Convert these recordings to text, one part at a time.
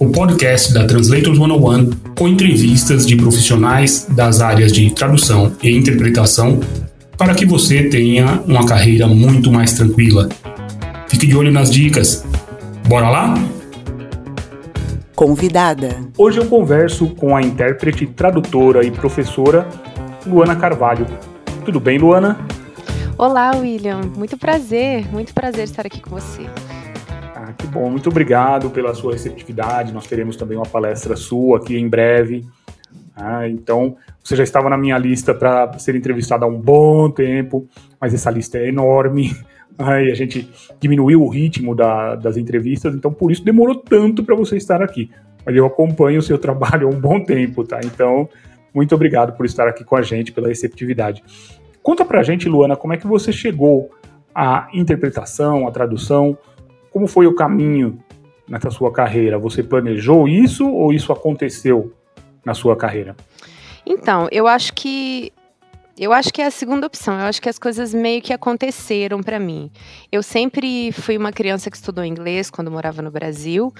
o podcast da Translators 101 com entrevistas de profissionais das áreas de tradução e interpretação para que você tenha uma carreira muito mais tranquila. Fique de olho nas dicas. Bora lá? Convidada. Hoje eu converso com a intérprete, tradutora e professora Luana Carvalho. Tudo bem, Luana? Olá, William. Muito prazer, muito prazer estar aqui com você. Que bom. Muito obrigado pela sua receptividade. Nós teremos também uma palestra sua aqui em breve. Ah, então, você já estava na minha lista para ser entrevistada há um bom tempo, mas essa lista é enorme. Ah, e a gente diminuiu o ritmo da, das entrevistas, então por isso demorou tanto para você estar aqui. Mas eu acompanho o seu trabalho há um bom tempo, tá? Então, muito obrigado por estar aqui com a gente, pela receptividade. Conta pra gente, Luana, como é que você chegou à interpretação, à tradução? Como foi o caminho nessa sua carreira? Você planejou isso ou isso aconteceu na sua carreira? Então, eu acho que eu acho que é a segunda opção. Eu acho que as coisas meio que aconteceram para mim. Eu sempre fui uma criança que estudou inglês quando morava no Brasil.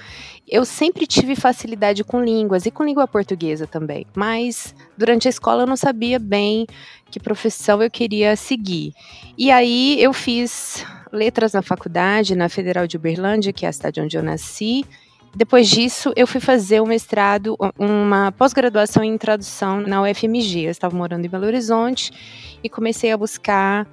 Eu sempre tive facilidade com línguas e com língua portuguesa também. Mas durante a escola eu não sabia bem que profissão eu queria seguir. E aí eu fiz letras na faculdade, na Federal de Uberlândia, que é a cidade onde eu nasci, depois disso, eu fui fazer um mestrado, uma pós-graduação em tradução na UFMG. Eu estava morando em Belo Horizonte e comecei a buscar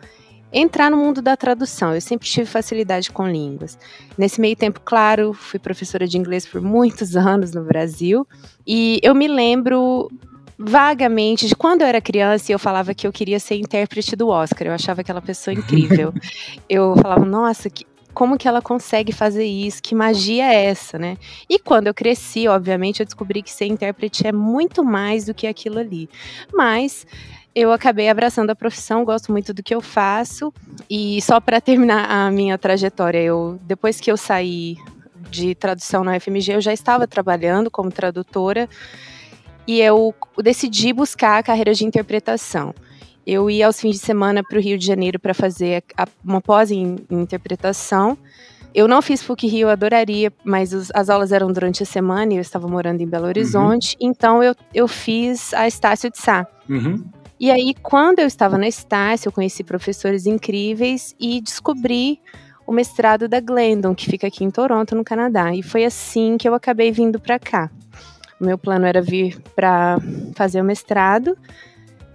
entrar no mundo da tradução. Eu sempre tive facilidade com línguas. Nesse meio tempo, claro, fui professora de inglês por muitos anos no Brasil e eu me lembro vagamente de quando eu era criança e eu falava que eu queria ser intérprete do Oscar. Eu achava aquela pessoa incrível. eu falava, nossa, que como que ela consegue fazer isso? Que magia é essa, né? E quando eu cresci, obviamente, eu descobri que ser intérprete é muito mais do que aquilo ali. Mas eu acabei abraçando a profissão, gosto muito do que eu faço. E só para terminar a minha trajetória, eu depois que eu saí de tradução na FMG, eu já estava trabalhando como tradutora e eu decidi buscar a carreira de interpretação. Eu ia aos fins de semana para o Rio de Janeiro para fazer a, uma pós em, em, interpretação. Eu não fiz PUC Rio, eu adoraria, mas os, as aulas eram durante a semana e eu estava morando em Belo uhum. Horizonte, uhum. então eu, eu fiz a Estácio de Sá. Uhum. E aí, quando eu estava na Estácio, eu conheci professores incríveis e descobri o mestrado da Glendon, que fica aqui em Toronto, no Canadá. E foi assim que eu acabei vindo para cá. O meu plano era vir para fazer o mestrado,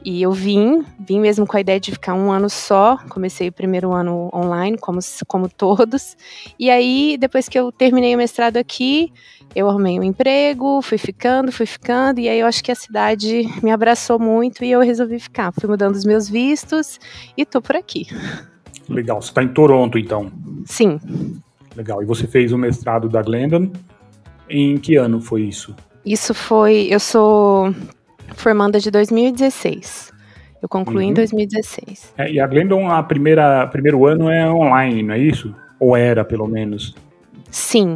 e eu vim, vim mesmo com a ideia de ficar um ano só. Comecei o primeiro ano online, como, como todos. E aí, depois que eu terminei o mestrado aqui, eu arrumei um emprego, fui ficando, fui ficando. E aí eu acho que a cidade me abraçou muito e eu resolvi ficar. Fui mudando os meus vistos e tô por aqui. Legal. Você está em Toronto, então? Sim. Legal. E você fez o mestrado da Glendon. Em que ano foi isso? Isso foi. Eu sou formanda de 2016. Eu concluí uhum. em 2016. É, e a Glendon, a primeira primeiro ano é online, não é isso? Ou era, pelo menos? Sim.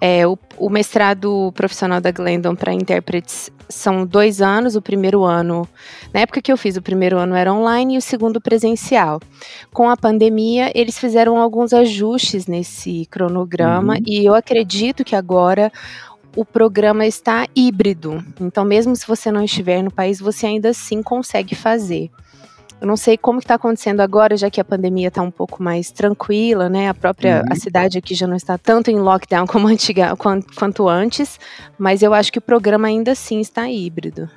É, o, o mestrado profissional da Glendon para intérpretes são dois anos. O primeiro ano, na época que eu fiz, o primeiro ano era online e o segundo presencial. Com a pandemia, eles fizeram alguns ajustes nesse cronograma uhum. e eu acredito que agora o programa está híbrido. Então, mesmo se você não estiver no país, você ainda assim consegue fazer. Eu não sei como está acontecendo agora, já que a pandemia está um pouco mais tranquila, né? A própria uhum. a cidade aqui já não está tanto em lockdown como antiga, quanto, quanto antes, mas eu acho que o programa ainda assim está híbrido.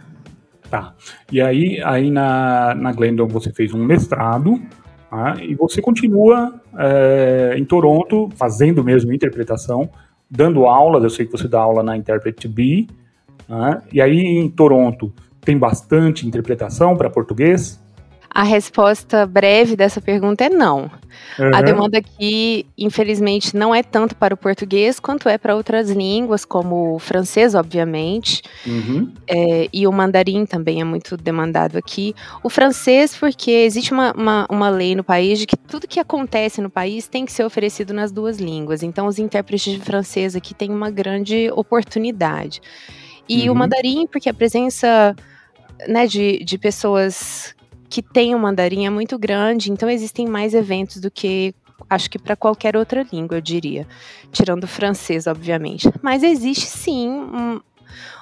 Tá. E aí, aí na, na Glendon você fez um mestrado, tá? e você continua é, em Toronto fazendo mesmo interpretação dando aulas, eu sei que você dá aula na Interpret B, né? e aí em Toronto tem bastante interpretação para português? A resposta breve dessa pergunta é não. Uhum. A demanda aqui, infelizmente, não é tanto para o português quanto é para outras línguas, como o francês, obviamente, uhum. é, e o mandarim também é muito demandado aqui. O francês, porque existe uma, uma, uma, lei no país de que tudo que acontece no país tem que ser oferecido nas duas línguas. Então, os intérpretes de francês aqui têm uma grande oportunidade. E uhum. o mandarim, porque a presença né, de, de pessoas que têm o mandarim é muito grande, então existem mais eventos do que acho que para qualquer outra língua, eu diria, tirando o francês, obviamente. Mas existe sim um,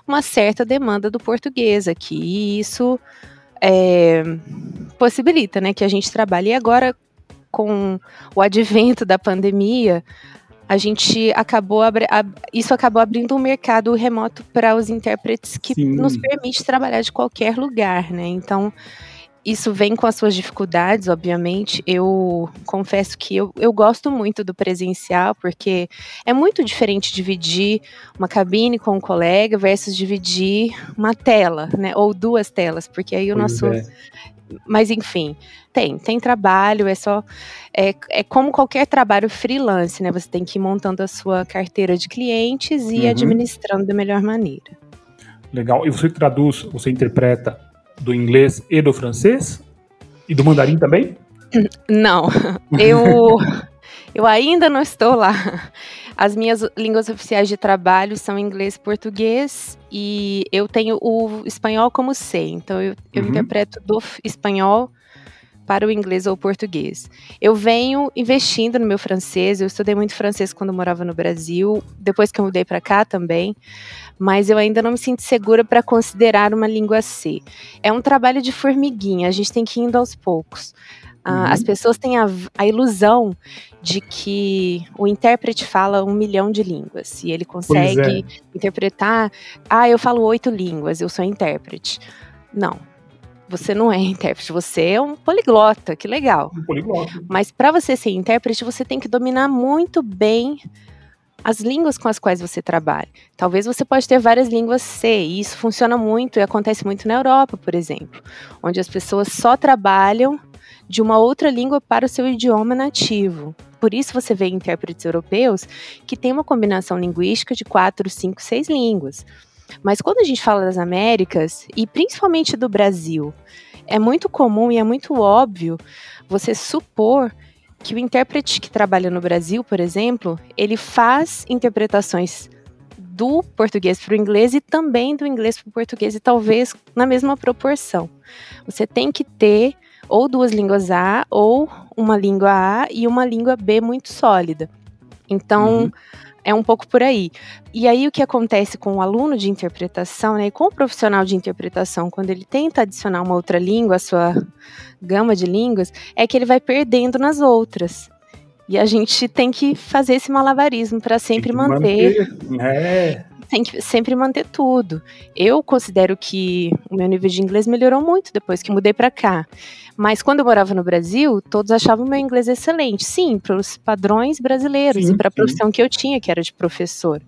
uma certa demanda do português aqui, e isso é, possibilita, né, que a gente trabalhe. E agora, com o advento da pandemia, a gente acabou isso acabou abrindo um mercado remoto para os intérpretes que Sim. nos permite trabalhar de qualquer lugar, né? Então isso vem com as suas dificuldades, obviamente. Eu confesso que eu, eu gosto muito do presencial, porque é muito diferente dividir uma cabine com um colega versus dividir uma tela, né? Ou duas telas, porque aí o pois nosso. É. Mas enfim, tem, tem trabalho, é só. É, é como qualquer trabalho freelance, né? Você tem que ir montando a sua carteira de clientes e uhum. administrando da melhor maneira. Legal. E você traduz, você interpreta do inglês e do francês? E do mandarim também? Não, eu, eu ainda não estou lá. As minhas línguas oficiais de trabalho são inglês e português e eu tenho o espanhol como C, então eu, eu uhum. interpreto do espanhol para o inglês ou o português. Eu venho investindo no meu francês, eu estudei muito francês quando morava no Brasil, depois que eu mudei para cá também, mas eu ainda não me sinto segura para considerar uma língua C. É um trabalho de formiguinha, a gente tem que ir indo aos poucos. Ah, uhum. As pessoas têm a, a, ilusão de que o intérprete fala um milhão de línguas e ele consegue é. interpretar. Ah, eu falo oito línguas, eu sou intérprete. Não, você não é intérprete, você é um poliglota, que legal. Um poliglota. Mas para você ser intérprete, você tem que dominar muito bem as línguas com as quais você trabalha. Talvez você pode ter várias línguas C, e isso funciona muito e acontece muito na Europa, por exemplo, onde as pessoas só trabalham de uma outra língua para o seu idioma nativo. Por isso você vê intérpretes europeus que têm uma combinação linguística de quatro, cinco, seis línguas. Mas quando a gente fala das Américas, e principalmente do Brasil, é muito comum e é muito óbvio você supor que o intérprete que trabalha no Brasil, por exemplo, ele faz interpretações do português para o inglês e também do inglês para o português, e talvez na mesma proporção. Você tem que ter ou duas línguas A, ou uma língua A e uma língua B muito sólida. Então, uhum é um pouco por aí. E aí o que acontece com o aluno de interpretação, né, e com o profissional de interpretação, quando ele tenta adicionar uma outra língua à sua gama de línguas, é que ele vai perdendo nas outras. E a gente tem que fazer esse malabarismo para sempre manter. manter. É tem que sempre manter tudo. Eu considero que o meu nível de inglês melhorou muito depois que mudei para cá. Mas quando eu morava no Brasil, todos achavam meu inglês excelente. Sim, para os padrões brasileiros sim, e para a profissão que eu tinha, que era de professor.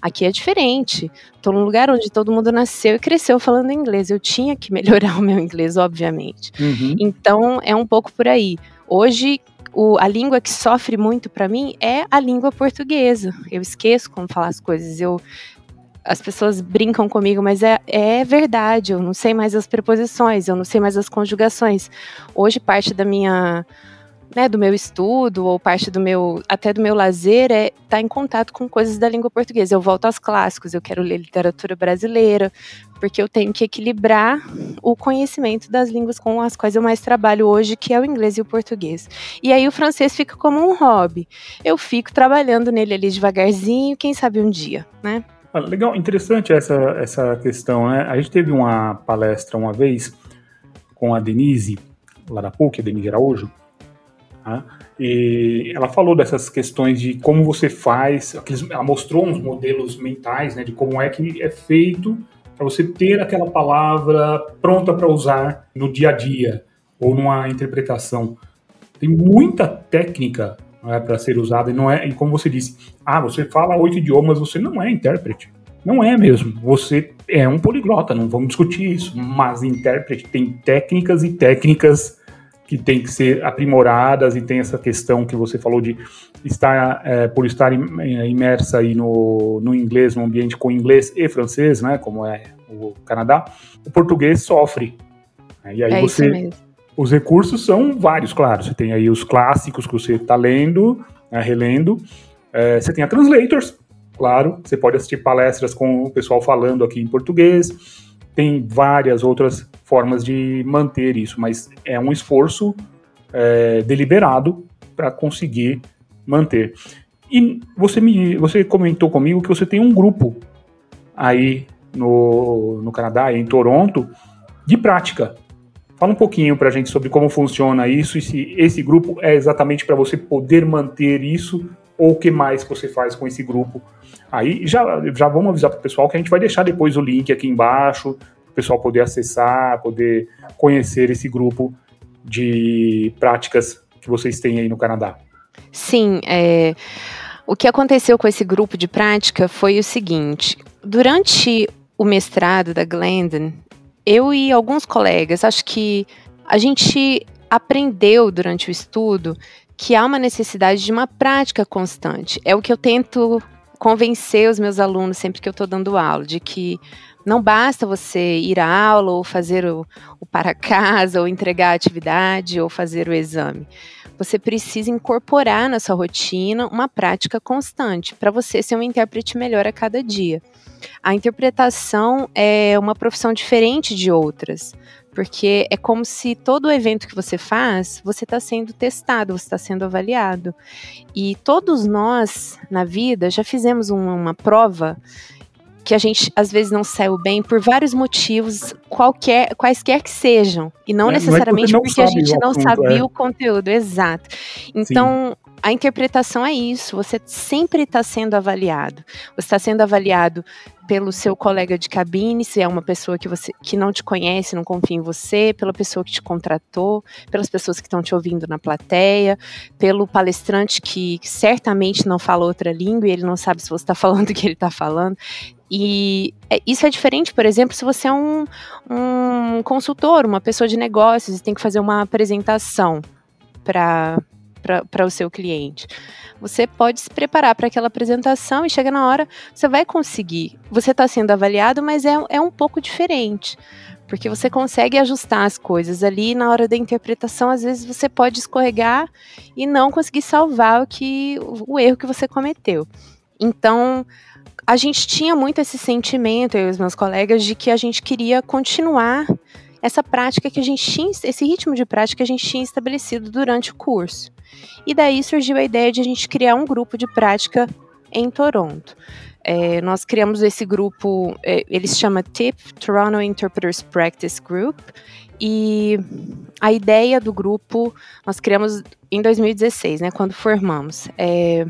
Aqui é diferente. Estou num lugar onde todo mundo nasceu e cresceu falando inglês. Eu tinha que melhorar o meu inglês, obviamente. Uhum. Então, é um pouco por aí. Hoje, o, a língua que sofre muito para mim é a língua portuguesa. Eu esqueço como falar as coisas. Eu as pessoas brincam comigo, mas é, é verdade, eu não sei mais as preposições, eu não sei mais as conjugações. Hoje, parte da minha. Né, do meu estudo ou parte do meu até do meu lazer é estar tá em contato com coisas da língua portuguesa. Eu volto aos clássicos, eu quero ler literatura brasileira, porque eu tenho que equilibrar o conhecimento das línguas com as quais eu mais trabalho hoje, que é o inglês e o português. E aí o francês fica como um hobby. Eu fico trabalhando nele ali devagarzinho, quem sabe um dia, né? Legal, interessante essa, essa questão, né? A gente teve uma palestra uma vez com a Denise, lá da PUC, a Denise Araújo, tá? e ela falou dessas questões de como você faz, ela mostrou uns modelos mentais, né, de como é que é feito para você ter aquela palavra pronta para usar no dia a dia ou numa interpretação. Tem muita técnica é, para ser usada. E não é, e como você disse, ah, você fala oito idiomas, você não é intérprete. Não é mesmo. Você é um poliglota, não vamos discutir isso. Mas intérprete tem técnicas e técnicas que tem que ser aprimoradas e tem essa questão que você falou de estar é, por estar é, imersa aí no, no inglês, no ambiente com inglês e francês, né, como é o Canadá, o português sofre. Né, e aí é você, os recursos são vários, claro. Você tem aí os clássicos que você está lendo, né, relendo. É, você tem a translators, claro. Você pode assistir palestras com o pessoal falando aqui em português tem várias outras formas de manter isso, mas é um esforço é, deliberado para conseguir manter. E você me, você comentou comigo que você tem um grupo aí no, no Canadá, em Toronto, de prática. Fala um pouquinho para a gente sobre como funciona isso e se esse grupo é exatamente para você poder manter isso ou o que mais você faz com esse grupo. Aí já, já vamos avisar para o pessoal que a gente vai deixar depois o link aqui embaixo, para o pessoal poder acessar, poder conhecer esse grupo de práticas que vocês têm aí no Canadá. Sim, é, o que aconteceu com esse grupo de prática foi o seguinte: durante o mestrado da Glendon, eu e alguns colegas, acho que a gente aprendeu durante o estudo que há uma necessidade de uma prática constante. É o que eu tento convencer os meus alunos sempre que eu estou dando aula, de que não basta você ir à aula ou fazer o, o para casa, ou entregar a atividade, ou fazer o exame. Você precisa incorporar na sua rotina uma prática constante para você ser um intérprete melhor a cada dia. A interpretação é uma profissão diferente de outras porque é como se todo evento que você faz, você está sendo testado, você está sendo avaliado. E todos nós, na vida, já fizemos uma, uma prova que a gente às vezes não saiu bem por vários motivos, qualquer, quaisquer que sejam, e não é, necessariamente não é porque a gente não sabia é. o conteúdo, exato. Então, Sim. a interpretação é isso, você sempre está sendo avaliado. Você está sendo avaliado pelo seu colega de cabine, se é uma pessoa que você que não te conhece, não confia em você, pela pessoa que te contratou, pelas pessoas que estão te ouvindo na plateia, pelo palestrante que, que certamente não fala outra língua e ele não sabe se você está falando o que ele está falando. E é, isso é diferente, por exemplo, se você é um, um consultor, uma pessoa de negócios e tem que fazer uma apresentação para para o seu cliente. Você pode se preparar para aquela apresentação e chega na hora, você vai conseguir. Você está sendo avaliado, mas é, é um pouco diferente. Porque você consegue ajustar as coisas ali na hora da interpretação, às vezes você pode escorregar e não conseguir salvar o que o erro que você cometeu. Então, a gente tinha muito esse sentimento, eu e os meus colegas, de que a gente queria continuar essa prática que a gente tinha, esse ritmo de prática que a gente tinha estabelecido durante o curso. E daí surgiu a ideia de a gente criar um grupo de prática em Toronto. É, nós criamos esse grupo, é, ele se chama TIP, Toronto Interpreters Practice Group, e a ideia do grupo nós criamos em 2016, né, quando formamos. É,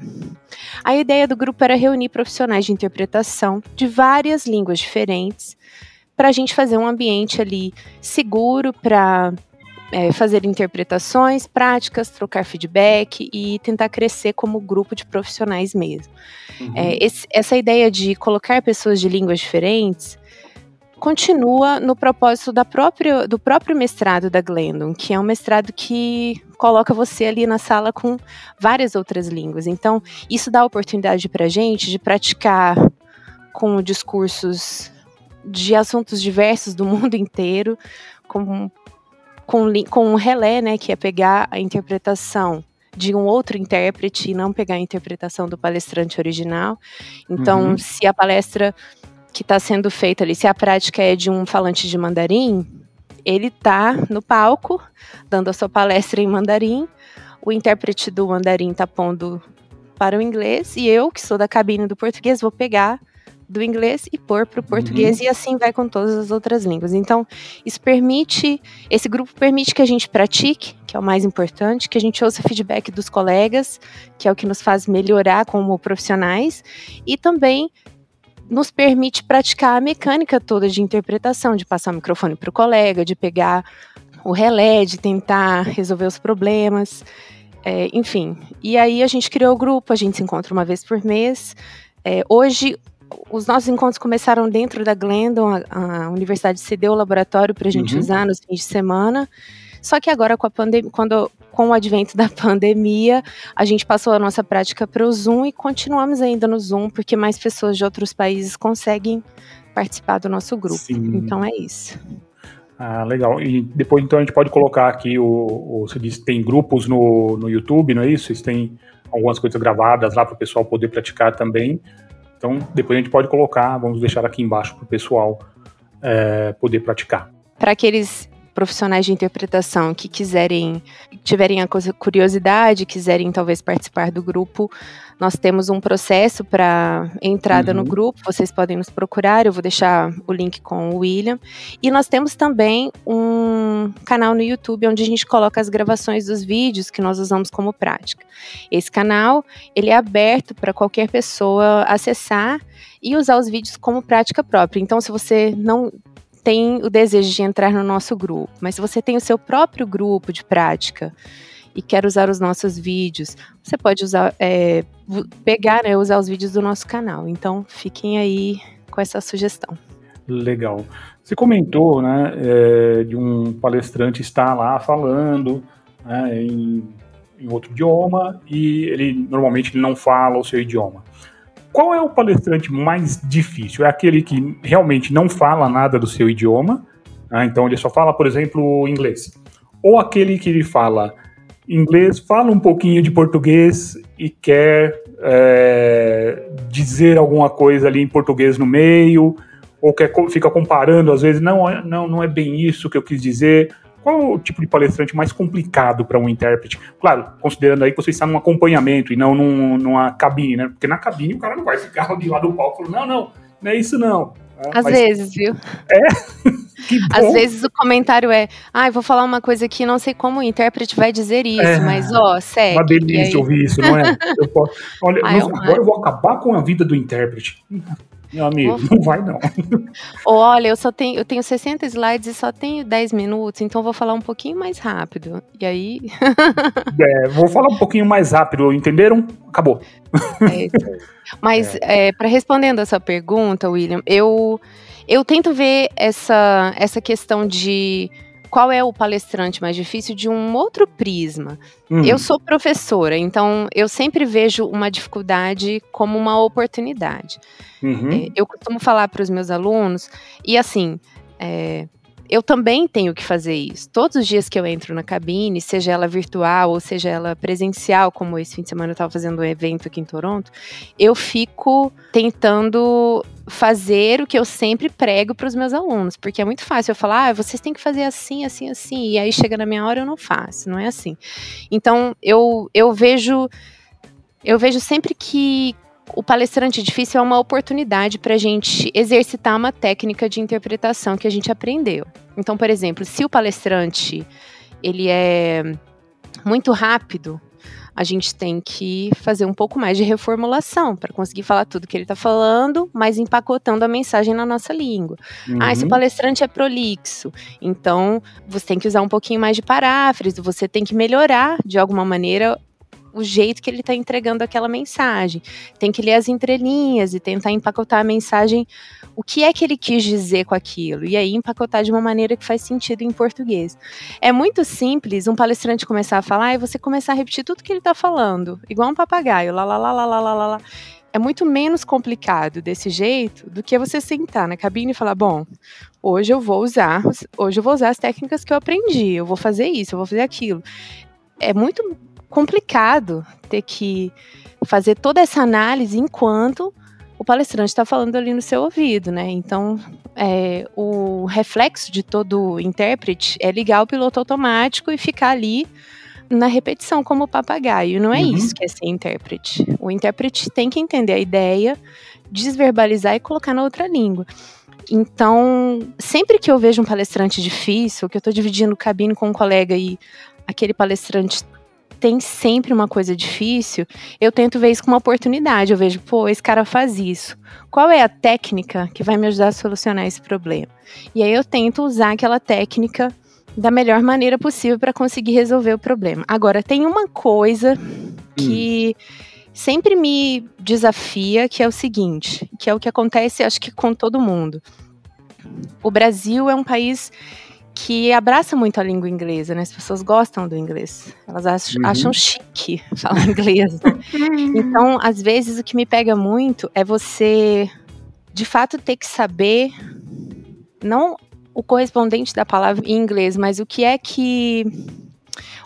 a ideia do grupo era reunir profissionais de interpretação de várias línguas diferentes para a gente fazer um ambiente ali seguro para é, fazer interpretações, práticas, trocar feedback e tentar crescer como grupo de profissionais mesmo. Uhum. É, esse, essa ideia de colocar pessoas de línguas diferentes continua no propósito da própria, do próprio mestrado da Glendon, que é um mestrado que coloca você ali na sala com várias outras línguas. Então, isso dá oportunidade para a gente de praticar com discursos de assuntos diversos do mundo inteiro, com, com, com um relé, né, que é pegar a interpretação de um outro intérprete e não pegar a interpretação do palestrante original. Então, uhum. se a palestra que está sendo feita ali, se a prática é de um falante de mandarim, ele está no palco dando a sua palestra em mandarim, o intérprete do mandarim está pondo para o inglês e eu, que sou da cabine do português, vou pegar do inglês e pôr para o português uhum. e assim vai com todas as outras línguas. Então, isso permite, esse grupo permite que a gente pratique, que é o mais importante, que a gente ouça feedback dos colegas, que é o que nos faz melhorar como profissionais, e também nos permite praticar a mecânica toda de interpretação, de passar o microfone para o colega, de pegar o relé, de tentar resolver os problemas, é, enfim. E aí a gente criou o grupo, a gente se encontra uma vez por mês. É, hoje os nossos encontros começaram dentro da Glendon, a, a universidade cedeu o laboratório para a gente uhum. usar nos fins de semana. Só que agora com a pandemia, quando com o advento da pandemia, a gente passou a nossa prática para o Zoom e continuamos ainda no Zoom, porque mais pessoas de outros países conseguem participar do nosso grupo. Sim. Então é isso. Ah, legal. E depois então a gente pode colocar aqui o, o você disse tem grupos no, no YouTube, não é isso? Vocês têm algumas coisas gravadas lá para o pessoal poder praticar também. Então depois a gente pode colocar, vamos deixar aqui embaixo para o pessoal é, poder praticar. Para aqueles profissionais de interpretação que quiserem, tiverem a curiosidade, quiserem talvez participar do grupo, nós temos um processo para entrada uhum. no grupo, vocês podem nos procurar, eu vou deixar o link com o William. E nós temos também um canal no YouTube onde a gente coloca as gravações dos vídeos que nós usamos como prática. Esse canal, ele é aberto para qualquer pessoa acessar e usar os vídeos como prática própria. Então, se você não tem o desejo de entrar no nosso grupo, mas se você tem o seu próprio grupo de prática e quer usar os nossos vídeos, você pode usar, é, pegar, né, usar os vídeos do nosso canal. Então, fiquem aí com essa sugestão. Legal. Você comentou, né, é, de um palestrante estar lá falando né, em, em outro idioma e ele normalmente ele não fala o seu idioma. Qual é o palestrante mais difícil? É aquele que realmente não fala nada do seu idioma, ah, então ele só fala, por exemplo, inglês. Ou aquele que ele fala inglês, fala um pouquinho de português e quer é, dizer alguma coisa ali em português no meio, ou quer, fica comparando, às vezes, não, não, não é bem isso que eu quis dizer. Qual o tipo de palestrante mais complicado para um intérprete? Claro, considerando aí que você está num acompanhamento e não num, numa cabine, né? Porque na cabine o cara não vai ficar ali lá do palco falando, não, não, não é isso não. É, Às mas... vezes, viu? É? Às vezes o comentário é, ah, vou falar uma coisa aqui, não sei como o intérprete vai dizer isso, é, mas ó, segue. Uma delícia ouvir isso, não é? Eu posso... Olha, Ai, nossa, agora eu vou acabar com a vida do intérprete. Meu amigo, vou... não vai não. Olha, eu só tenho, eu tenho 60 slides e só tenho 10 minutos, então vou falar um pouquinho mais rápido. E aí. é, vou falar um pouquinho mais rápido, entenderam? Acabou. É, mas, é. é para respondendo a sua pergunta, William, eu, eu tento ver essa, essa questão de qual é o palestrante mais difícil de um outro prisma. Uhum. Eu sou professora, então eu sempre vejo uma dificuldade como uma oportunidade. Uhum. É, eu costumo falar para os meus alunos, e assim, é, eu também tenho que fazer isso. Todos os dias que eu entro na cabine, seja ela virtual ou seja ela presencial, como esse fim de semana eu estava fazendo um evento aqui em Toronto, eu fico tentando fazer o que eu sempre prego para os meus alunos, porque é muito fácil eu falar, ah, vocês têm que fazer assim, assim, assim, e aí chega na minha hora eu não faço, não é assim. Então eu, eu vejo eu vejo sempre que o palestrante difícil é uma oportunidade para a gente exercitar uma técnica de interpretação que a gente aprendeu. Então, por exemplo, se o palestrante ele é muito rápido, a gente tem que fazer um pouco mais de reformulação para conseguir falar tudo que ele está falando, mas empacotando a mensagem na nossa língua. Uhum. Ah, esse palestrante é prolixo, então você tem que usar um pouquinho mais de paráfrase, você tem que melhorar de alguma maneira o jeito que ele está entregando aquela mensagem. Tem que ler as entrelinhas e tentar empacotar a mensagem, o que é que ele quis dizer com aquilo, e aí empacotar de uma maneira que faz sentido em português. É muito simples um palestrante começar a falar e você começar a repetir tudo que ele está falando, igual um papagaio, lá, lá, lá, lá, lá, lá, lá. É muito menos complicado desse jeito do que você sentar na cabine e falar, bom, hoje eu vou usar, hoje eu vou usar as técnicas que eu aprendi, eu vou fazer isso, eu vou fazer aquilo. É muito complicado ter que fazer toda essa análise enquanto o palestrante está falando ali no seu ouvido, né? Então, é, o reflexo de todo intérprete é ligar o piloto automático e ficar ali na repetição como papagaio. Não é uhum. isso que é ser intérprete. O intérprete tem que entender a ideia, desverbalizar e colocar na outra língua. Então, sempre que eu vejo um palestrante difícil, que eu estou dividindo cabine com um colega e aquele palestrante tem sempre uma coisa difícil, eu tento ver isso como uma oportunidade. Eu vejo, pô, esse cara faz isso. Qual é a técnica que vai me ajudar a solucionar esse problema? E aí eu tento usar aquela técnica da melhor maneira possível para conseguir resolver o problema. Agora, tem uma coisa que hum. sempre me desafia, que é o seguinte, que é o que acontece, acho que com todo mundo. O Brasil é um país que abraça muito a língua inglesa, né? As pessoas gostam do inglês. Elas acham, uhum. acham chique falar inglês. Né? então, às vezes, o que me pega muito é você, de fato, ter que saber não o correspondente da palavra em inglês, mas o que é que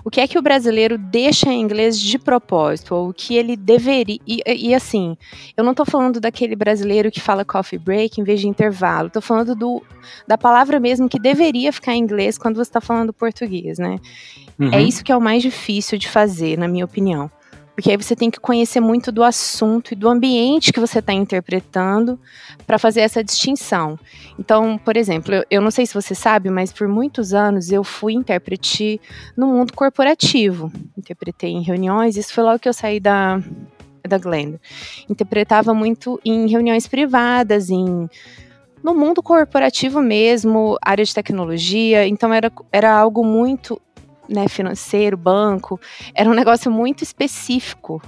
o que é que o brasileiro deixa em inglês de propósito, ou o que ele deveria. E, e assim, eu não estou falando daquele brasileiro que fala coffee break em vez de intervalo, estou falando do, da palavra mesmo que deveria ficar em inglês quando você está falando português, né? É uhum. É isso que é o mais difícil de fazer, na minha opinião. Porque aí você tem que conhecer muito do assunto e do ambiente que você está interpretando para fazer essa distinção. Então, por exemplo, eu, eu, não sei se você sabe, mas por muitos anos eu fui intérprete no mundo corporativo. Interpretei em reuniões, isso foi logo que eu saí da, da Glenda. Interpretava muito em reuniões privadas, em no mundo corporativo mesmo, área de tecnologia, então era, era algo muito né, financeiro, banco, era um negócio muito específico.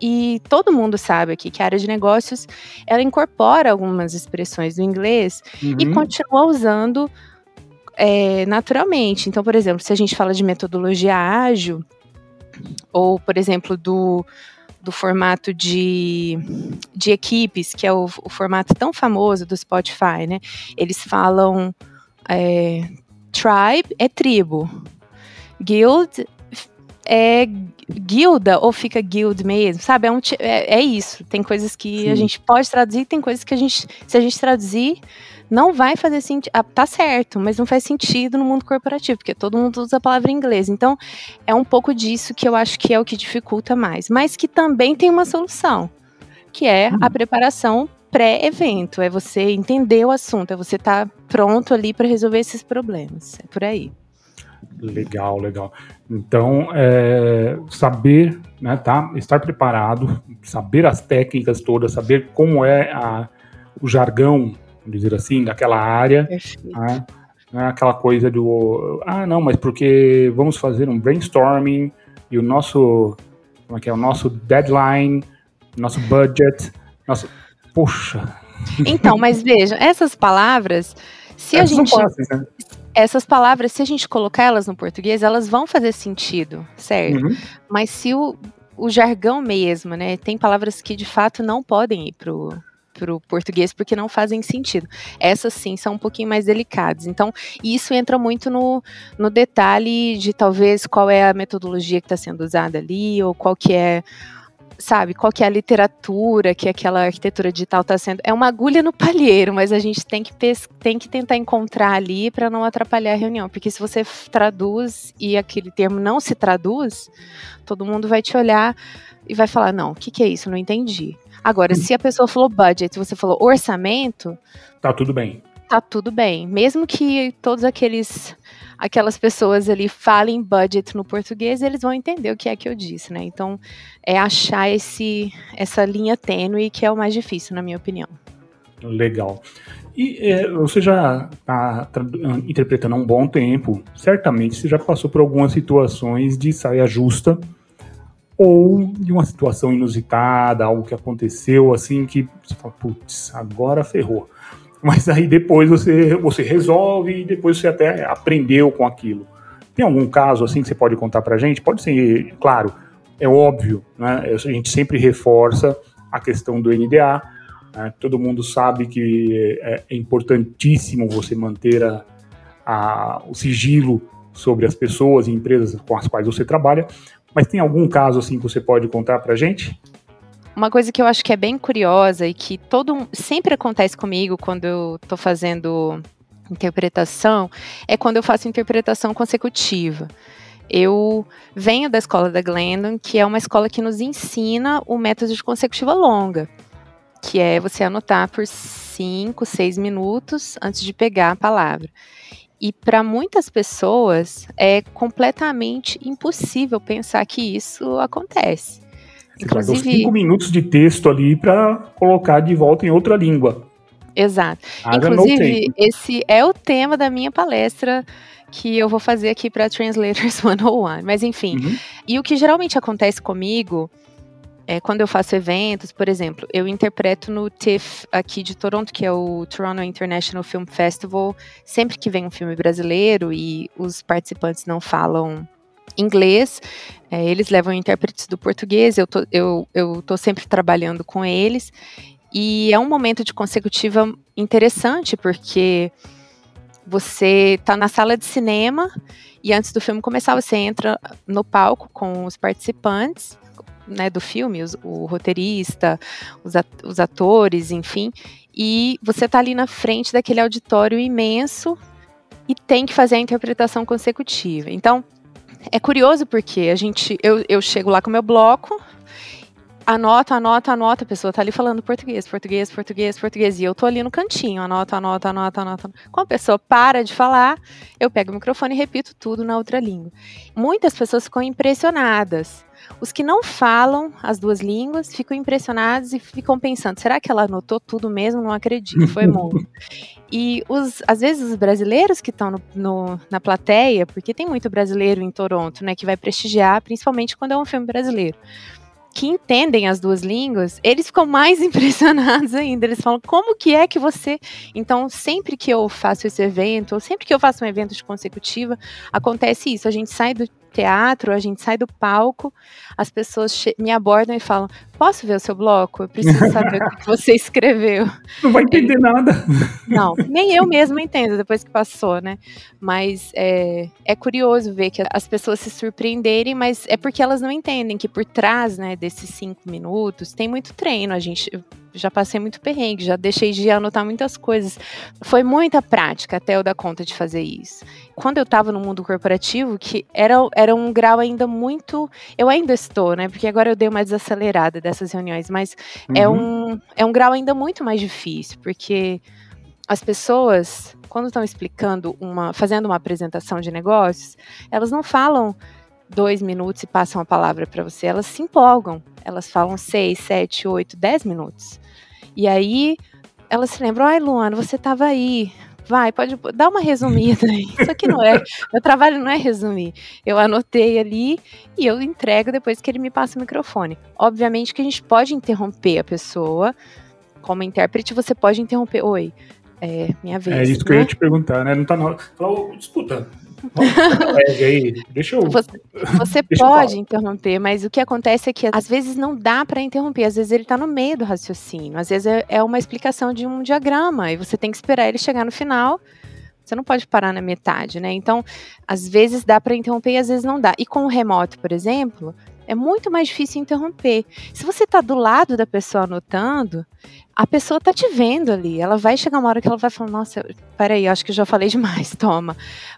E todo mundo sabe aqui que a área de negócios ela incorpora algumas expressões do inglês uhum. e continua usando é, naturalmente. Então, por exemplo, se a gente fala de metodologia ágil, ou, por exemplo, do, do formato de, de equipes, que é o, o formato tão famoso do Spotify, né? Eles falam é, tribe é tribo, Guild é guilda ou fica guild mesmo, sabe? É, um, é, é isso. Tem coisas que Sim. a gente pode traduzir, tem coisas que a gente, se a gente traduzir, não vai fazer sentido. Ah, tá certo, mas não faz sentido no mundo corporativo, porque todo mundo usa a palavra em inglês. Então, é um pouco disso que eu acho que é o que dificulta mais. Mas que também tem uma solução, que é hum. a preparação pré-evento. É você entender o assunto, é você estar tá pronto ali para resolver esses problemas. É por aí. Legal, legal. Então, é, saber, né, tá? Estar preparado, saber as técnicas todas, saber como é a, o jargão, vamos dizer assim, daquela área. Né? Não é aquela coisa do, ah, não, mas porque vamos fazer um brainstorming e o nosso, como é que é, o nosso deadline, nosso budget, nosso, poxa. Então, mas veja, essas palavras, se Essas a gente, fáceis, né? essas palavras, se a gente colocar elas no português, elas vão fazer sentido, certo? Uhum. Mas se o, o jargão mesmo, né, tem palavras que de fato não podem ir pro pro português porque não fazem sentido. Essas sim são um pouquinho mais delicadas. Então, isso entra muito no, no detalhe de talvez qual é a metodologia que está sendo usada ali, ou qual que é sabe, qual que é a literatura que aquela arquitetura digital está sendo. É uma agulha no palheiro, mas a gente tem que, tem que tentar encontrar ali para não atrapalhar a reunião. Porque se você traduz e aquele termo não se traduz, todo mundo vai te olhar e vai falar: não, o que, que é isso? Não entendi. Agora, se a pessoa falou budget, você falou orçamento. Tá tudo bem. Tá tudo bem. Mesmo que todos aqueles aquelas pessoas ali falem budget no português, eles vão entender o que é que eu disse, né? Então, é achar esse, essa linha tênue que é o mais difícil, na minha opinião. Legal. E é, você já está interpretando há um bom tempo, certamente você já passou por algumas situações de saia justa ou de uma situação inusitada, algo que aconteceu assim que você fala, putz, agora ferrou mas aí depois você, você resolve e depois você até aprendeu com aquilo. Tem algum caso assim que você pode contar pra gente? Pode ser, claro, é óbvio, né? A gente sempre reforça a questão do NDA. Né? Todo mundo sabe que é, é importantíssimo você manter a, a, o sigilo sobre as pessoas e empresas com as quais você trabalha. Mas tem algum caso assim que você pode contar pra gente? Uma coisa que eu acho que é bem curiosa e que todo sempre acontece comigo quando eu estou fazendo interpretação é quando eu faço interpretação consecutiva. Eu venho da escola da Glendon, que é uma escola que nos ensina o método de consecutiva longa, que é você anotar por 5, 6 minutos antes de pegar a palavra. E para muitas pessoas é completamente impossível pensar que isso acontece. Você Inclusive, cinco minutos de texto ali para colocar de volta em outra língua. Exato. Inclusive, esse é o tema da minha palestra que eu vou fazer aqui para Translators 101. Mas enfim, uhum. e o que geralmente acontece comigo é, quando eu faço eventos, por exemplo, eu interpreto no TIFF aqui de Toronto, que é o Toronto International Film Festival, sempre que vem um filme brasileiro e os participantes não falam inglês, é, eles levam intérpretes do português, eu tô, eu, eu tô sempre trabalhando com eles, e é um momento de consecutiva interessante, porque você está na sala de cinema e antes do filme começar, você entra no palco com os participantes, né, do filme, os, o roteirista, os, os atores, enfim, e você está ali na frente daquele auditório imenso e tem que fazer a interpretação consecutiva. Então, é curioso porque a gente, eu, eu chego lá com meu bloco, anota, anota, anota, a pessoa tá ali falando português, português, português, português, e eu tô ali no cantinho, anota, anota, anota, anota. Quando a pessoa para de falar, eu pego o microfone e repito tudo na outra língua. Muitas pessoas ficam impressionadas. Os que não falam as duas línguas ficam impressionados e ficam pensando: será que ela anotou tudo mesmo? Não acredito, foi muito. e os, às vezes os brasileiros que estão na plateia, porque tem muito brasileiro em Toronto, né, que vai prestigiar, principalmente quando é um filme brasileiro que entendem as duas línguas, eles ficam mais impressionados ainda. Eles falam, como que é que você. Então, sempre que eu faço esse evento, ou sempre que eu faço um evento de consecutiva, acontece isso. A gente sai do teatro, a gente sai do palco, as pessoas me abordam e falam: Posso ver o seu bloco? Eu preciso saber o que você escreveu. Não vai entender nada. Não, nem eu mesma entendo depois que passou, né? Mas é, é curioso ver que as pessoas se surpreenderem, mas é porque elas não entendem que por trás né, desses cinco minutos tem muito treino. A gente já passei muito perrengue, já deixei de anotar muitas coisas. Foi muita prática até eu dar conta de fazer isso. Quando eu estava no mundo corporativo, que era, era um grau ainda muito. Eu ainda estou, né? Porque agora eu dei uma desacelerada dessas reuniões, mas é uhum. é, um, é um grau ainda muito mais difícil, porque as pessoas, quando estão explicando uma, fazendo uma apresentação de negócios, elas não falam dois minutos e passam a palavra para você, elas se empolgam. Elas falam seis, sete, oito, dez minutos. E aí elas se lembram, ai Luana, você estava aí. Vai, pode dar uma resumida aí. Isso aqui não é. Meu trabalho não é resumir. Eu anotei ali e eu entrego depois que ele me passa o microfone. Obviamente que a gente pode interromper a pessoa. Como intérprete, você pode interromper. Oi, é minha vez. É isso que né? eu ia te perguntar, né? Não tá na hora. Fala, disputa, aí, deixa eu. Você, você deixa pode eu interromper, mas o que acontece é que às vezes não dá para interromper, às vezes ele está no meio do raciocínio, às vezes é, é uma explicação de um diagrama e você tem que esperar ele chegar no final. Você não pode parar na metade, né? Então, às vezes dá para interromper e às vezes não dá. E com o remoto, por exemplo, é muito mais difícil interromper. Se você está do lado da pessoa anotando, a pessoa tá te vendo ali. Ela vai chegar uma hora que ela vai falar: Nossa, peraí, acho que eu já falei demais, toma.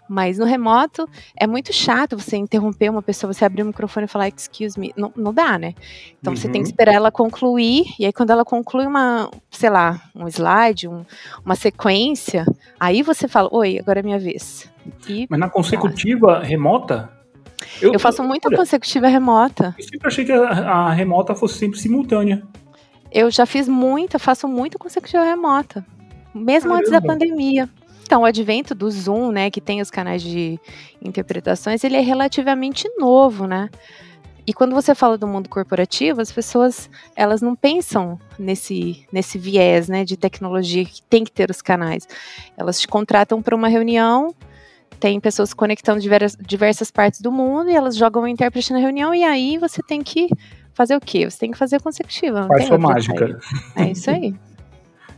Mas no remoto é muito chato você interromper uma pessoa, você abrir o microfone e falar excuse me. Não, não dá, né? Então uhum. você tem que uhum. esperar ela concluir. E aí, quando ela conclui uma, sei lá, um slide, um, uma sequência, aí você fala: Oi, agora é minha vez. E, Mas na consecutiva remota, eu, eu, faço muita olha, consecutiva remota. Eu sempre achei que a, a, remota fosse sempre simultânea. Eu já fiz muita, faço muita consecutiva remota, mesmo Caramba. antes da pandemia. Então, o advento do Zoom, né, que tem os canais de interpretações, ele é relativamente novo, né? E quando você fala do mundo corporativo, as pessoas elas não pensam nesse, nesse viés né, de tecnologia que tem que ter os canais. Elas te contratam para uma reunião, tem pessoas se conectando de diversas, diversas partes do mundo e elas jogam o intérprete na reunião, e aí você tem que fazer o quê? Você tem que fazer consecutiva. Faz sua mágica. É isso aí.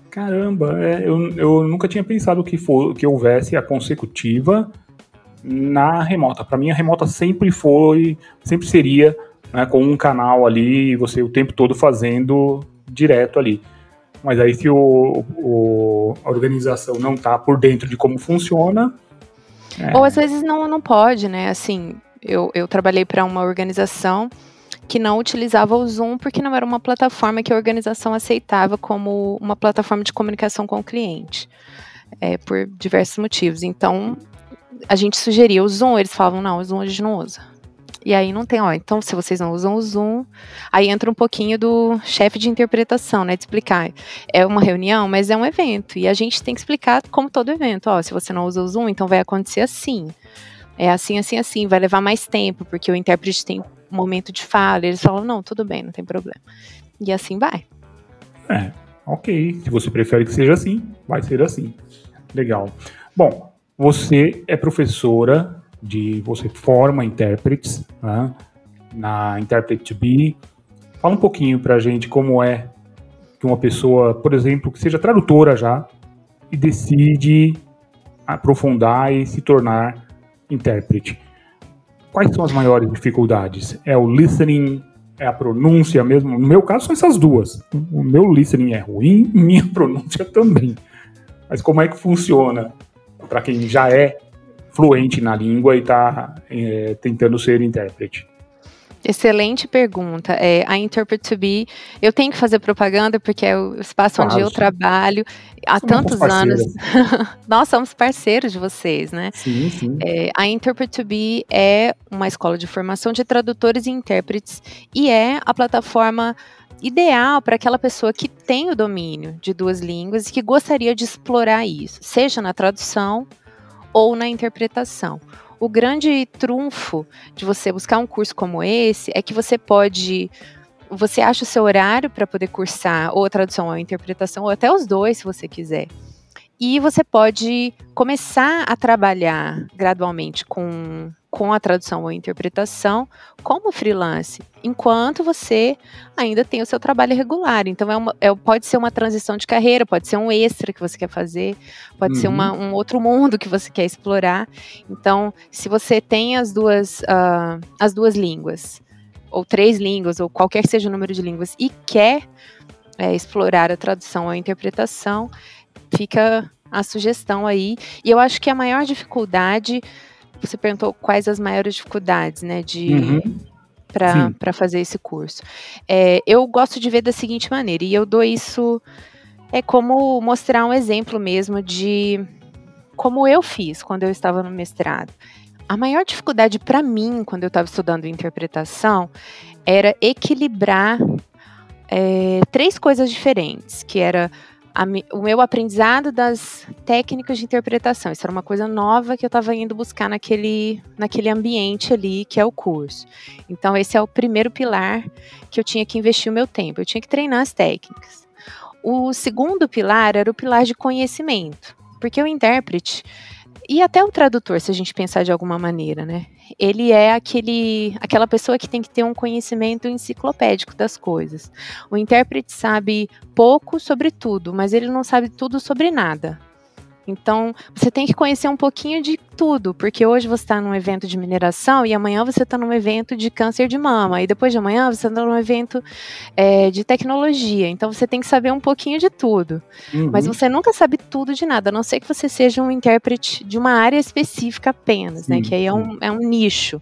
Caramba, é, eu, eu nunca tinha pensado que, for, que houvesse a consecutiva na remota. Para mim, a remota sempre foi, sempre seria né, com um canal ali e você o tempo todo fazendo direto ali. Mas aí, se o, o a organização não está por dentro de como funciona. É... Ou às vezes não, não pode, né? Assim, eu, eu trabalhei para uma organização que não utilizava o Zoom porque não era uma plataforma que a organização aceitava como uma plataforma de comunicação com o cliente, é, por diversos motivos. Então, a gente sugeria o Zoom, eles falavam, não, o Zoom a gente não usa. E aí não tem, ó, então se vocês não usam o Zoom, aí entra um pouquinho do chefe de interpretação, né, de explicar. É uma reunião, mas é um evento, e a gente tem que explicar como todo evento, ó, se você não usa o Zoom, então vai acontecer assim. é assim, assim, assim, vai levar mais tempo, porque o intérprete tem um momento de fala. Eles falam, não, tudo bem, não tem problema. E assim vai. É, ok. Se você prefere que seja assim, vai ser assim. Legal. Bom, você é professora de. Você forma intérpretes né, na Interpret to. Fala um pouquinho pra gente como é que uma pessoa, por exemplo, que seja tradutora já e decide aprofundar e se tornar intérprete. Quais são as maiores dificuldades? É o listening, é a pronúncia mesmo? No meu caso são essas duas. O meu listening é ruim, minha pronúncia também. Mas como é que funciona para quem já é fluente na língua e está é, tentando ser intérprete? Excelente pergunta. É, a Interpret to Be, eu tenho que fazer propaganda porque é o espaço onde eu trabalho há somos tantos anos. Nós somos parceiros de vocês, né? Sim, sim. É, a Interpret to Be é uma escola de formação de tradutores e intérpretes e é a plataforma ideal para aquela pessoa que tem o domínio de duas línguas e que gostaria de explorar isso, seja na tradução ou na interpretação. O grande trunfo de você buscar um curso como esse é que você pode você acha o seu horário para poder cursar ou a tradução ou a interpretação, ou até os dois, se você quiser. E você pode começar a trabalhar gradualmente com, com a tradução ou a interpretação como freelance, enquanto você ainda tem o seu trabalho regular. Então, é, uma, é pode ser uma transição de carreira, pode ser um extra que você quer fazer, pode uhum. ser uma, um outro mundo que você quer explorar. Então, se você tem as duas, uh, as duas línguas, ou três línguas, ou qualquer que seja o número de línguas, e quer é, explorar a tradução ou a interpretação, fica a sugestão aí. E eu acho que a maior dificuldade, você perguntou quais as maiores dificuldades, né, de uhum. para fazer esse curso. É, eu gosto de ver da seguinte maneira, e eu dou isso é como mostrar um exemplo mesmo de como eu fiz quando eu estava no mestrado. A maior dificuldade para mim, quando eu estava estudando interpretação, era equilibrar é, três coisas diferentes, que era o meu aprendizado das técnicas de interpretação. Isso era uma coisa nova que eu estava indo buscar naquele, naquele ambiente ali, que é o curso. Então, esse é o primeiro pilar que eu tinha que investir o meu tempo. Eu tinha que treinar as técnicas. O segundo pilar era o pilar de conhecimento, porque o intérprete e até o tradutor, se a gente pensar de alguma maneira, né? Ele é aquele, aquela pessoa que tem que ter um conhecimento enciclopédico das coisas. O intérprete sabe pouco sobre tudo, mas ele não sabe tudo sobre nada. Então, você tem que conhecer um pouquinho de tudo, porque hoje você está num evento de mineração e amanhã você está num evento de câncer de mama, e depois de amanhã você está num evento é, de tecnologia. Então, você tem que saber um pouquinho de tudo. Uhum. Mas você nunca sabe tudo de nada, a não ser que você seja um intérprete de uma área específica apenas, né? Que aí é um, é um nicho.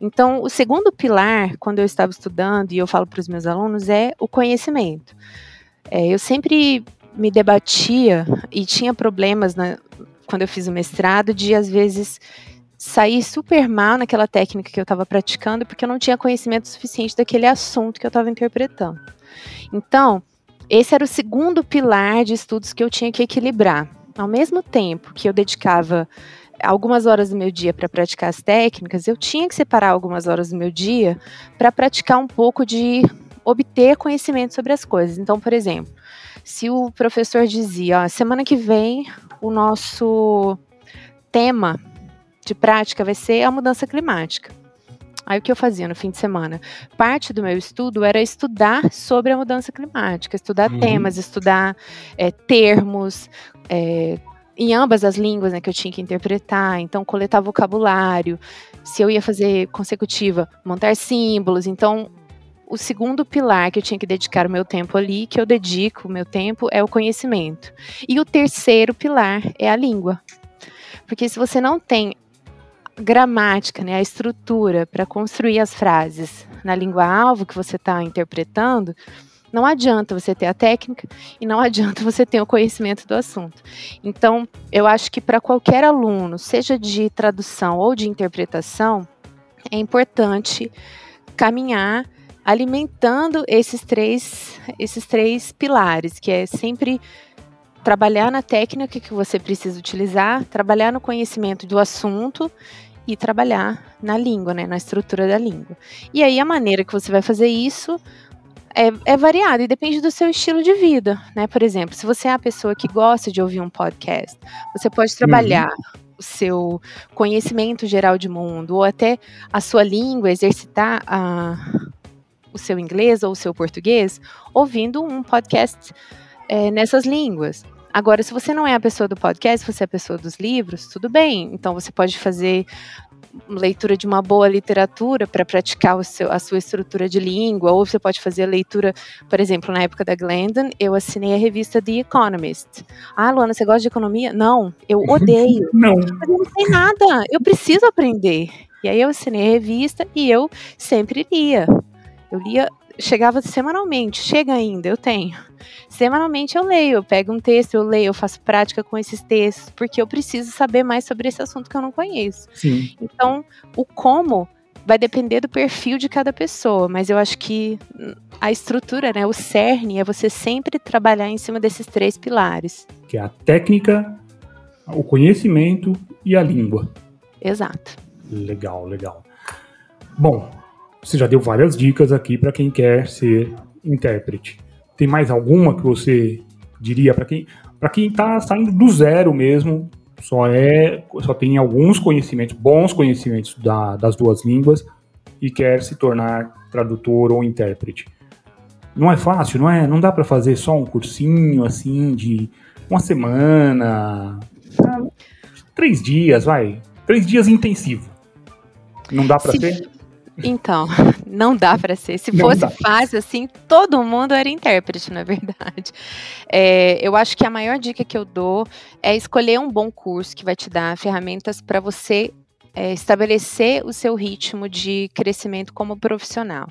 Então, o segundo pilar, quando eu estava estudando, e eu falo para os meus alunos, é o conhecimento. É, eu sempre me debatia e tinha problemas na, quando eu fiz o mestrado de às vezes sair super mal naquela técnica que eu estava praticando porque eu não tinha conhecimento suficiente daquele assunto que eu estava interpretando. Então, esse era o segundo pilar de estudos que eu tinha que equilibrar. Ao mesmo tempo que eu dedicava algumas horas do meu dia para praticar as técnicas, eu tinha que separar algumas horas do meu dia para praticar um pouco de obter conhecimento sobre as coisas. Então, por exemplo, se o professor dizia, ó, semana que vem o nosso tema de prática vai ser a mudança climática. Aí o que eu fazia no fim de semana? Parte do meu estudo era estudar sobre a mudança climática, estudar uhum. temas, estudar é, termos, é, em ambas as línguas né, que eu tinha que interpretar, então coletar vocabulário, se eu ia fazer consecutiva, montar símbolos, então o segundo pilar que eu tinha que dedicar o meu tempo ali, que eu dedico o meu tempo, é o conhecimento. E o terceiro pilar é a língua. Porque se você não tem gramática, né, a estrutura para construir as frases na língua alvo que você está interpretando, não adianta você ter a técnica e não adianta você ter o conhecimento do assunto. Então, eu acho que para qualquer aluno, seja de tradução ou de interpretação, é importante caminhar alimentando esses três, esses três pilares, que é sempre trabalhar na técnica que você precisa utilizar, trabalhar no conhecimento do assunto e trabalhar na língua, né, na estrutura da língua. E aí a maneira que você vai fazer isso é, é variado e depende do seu estilo de vida, né? Por exemplo, se você é a pessoa que gosta de ouvir um podcast, você pode trabalhar uhum. o seu conhecimento geral de mundo ou até a sua língua, exercitar a, o seu inglês ou o seu português ouvindo um podcast é, nessas línguas. Agora, se você não é a pessoa do podcast, se você é a pessoa dos livros, tudo bem. Então, você pode fazer leitura de uma boa literatura para praticar seu, a sua estrutura de língua, ou você pode fazer a leitura, por exemplo, na época da Glendon, eu assinei a revista The Economist. Ah, Luana, você gosta de economia? Não, eu odeio. não. Eu não sei nada, eu preciso aprender. E aí eu assinei a revista e eu sempre lia. Eu lia chegava semanalmente, chega ainda, eu tenho. Semanalmente eu leio, eu pego um texto, eu leio, eu faço prática com esses textos, porque eu preciso saber mais sobre esse assunto que eu não conheço. Sim. Então, o como vai depender do perfil de cada pessoa, mas eu acho que a estrutura, né, o cerne é você sempre trabalhar em cima desses três pilares. Que é a técnica, o conhecimento e a língua. Exato. Legal, legal. Bom, você já deu várias dicas aqui para quem quer ser intérprete. Tem mais alguma que você diria para quem para quem está saindo do zero mesmo, só é só tem alguns conhecimentos, bons conhecimentos da, das duas línguas e quer se tornar tradutor ou intérprete. Não é fácil, não é? Não dá para fazer só um cursinho assim de uma semana, três dias, vai, três dias intensivo. Não dá para ser? Então, não dá para ser. Se não fosse dá. fácil assim, todo mundo era intérprete, na verdade. É, eu acho que a maior dica que eu dou é escolher um bom curso que vai te dar ferramentas para você é, estabelecer o seu ritmo de crescimento como profissional.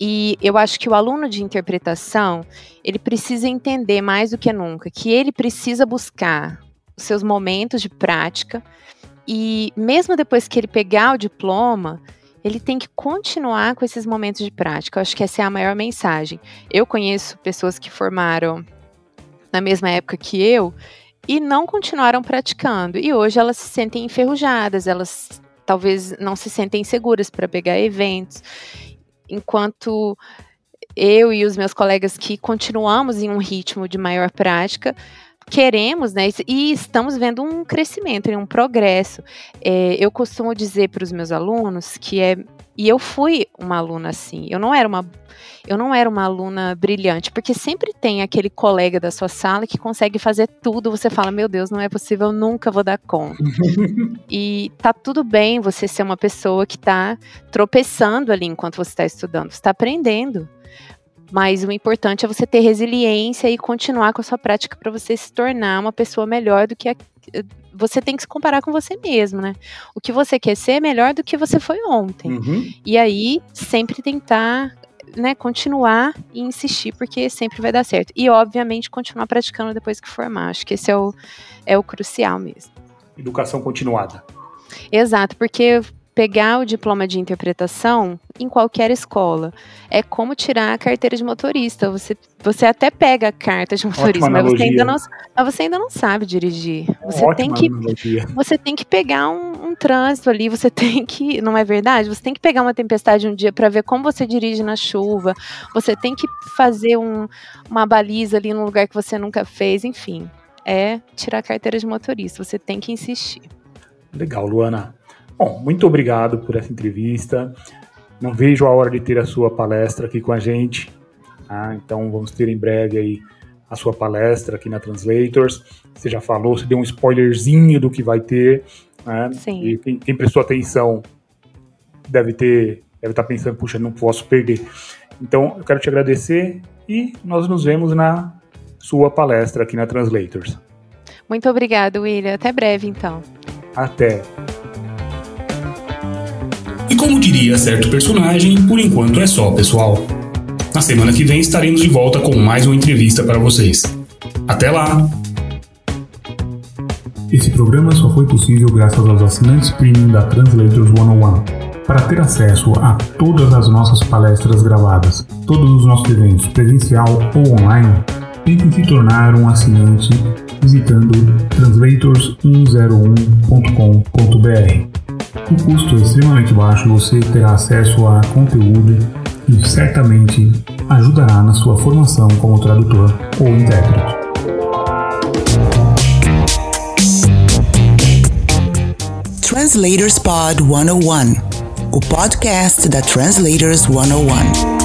E eu acho que o aluno de interpretação, ele precisa entender mais do que nunca que ele precisa buscar os seus momentos de prática e mesmo depois que ele pegar o diploma, ele tem que continuar com esses momentos de prática. Eu acho que essa é a maior mensagem. Eu conheço pessoas que formaram na mesma época que eu e não continuaram praticando. E hoje elas se sentem enferrujadas, elas talvez não se sentem seguras para pegar eventos. Enquanto eu e os meus colegas que continuamos em um ritmo de maior prática, queremos, né? E estamos vendo um crescimento, um progresso. É, eu costumo dizer para os meus alunos que é e eu fui uma aluna assim. Eu não era uma eu não era uma aluna brilhante, porque sempre tem aquele colega da sua sala que consegue fazer tudo. Você fala, meu Deus, não é possível, eu nunca vou dar conta. e tá tudo bem você ser uma pessoa que está tropeçando ali enquanto você está estudando, você está aprendendo. Mas o importante é você ter resiliência e continuar com a sua prática para você se tornar uma pessoa melhor do que a, você tem que se comparar com você mesmo, né? O que você quer ser é melhor do que você foi ontem. Uhum. E aí sempre tentar né, continuar e insistir, porque sempre vai dar certo. E, obviamente, continuar praticando depois que formar. Acho que esse é o, é o crucial mesmo. Educação continuada. Exato, porque pegar o diploma de interpretação em qualquer escola. É como tirar a carteira de motorista. Você, você até pega a carta de motorista, mas você, ainda não, mas você ainda não sabe dirigir. Você Ótima tem que analogia. você tem que pegar um, um, trânsito ali, você tem que, não é verdade? Você tem que pegar uma tempestade um dia para ver como você dirige na chuva. Você tem que fazer um, uma baliza ali num lugar que você nunca fez, enfim. É tirar a carteira de motorista. Você tem que insistir. Legal, Luana. Bom, muito obrigado por essa entrevista. Não vejo a hora de ter a sua palestra aqui com a gente. Ah, então vamos ter em breve aí a sua palestra aqui na Translators. Você já falou, você deu um spoilerzinho do que vai ter. Né? Sim. E quem, quem, prestou atenção deve ter, deve estar pensando, puxa, não posso perder. Então eu quero te agradecer e nós nos vemos na sua palestra aqui na Translators. Muito obrigado, William. Até breve, então. Até. E como diria certo personagem, por enquanto é só, pessoal. Na semana que vem estaremos de volta com mais uma entrevista para vocês. Até lá! Esse programa só foi possível graças aos assinantes premium da Translators 101. Para ter acesso a todas as nossas palestras gravadas, todos os nossos eventos presencial ou online, tente se tornar um assinante visitando translators101.com.br. O custo é extremamente baixo, você terá acesso a conteúdo e certamente ajudará na sua formação como tradutor ou intérprete. Translators Pod 101, o podcast da Translators 101.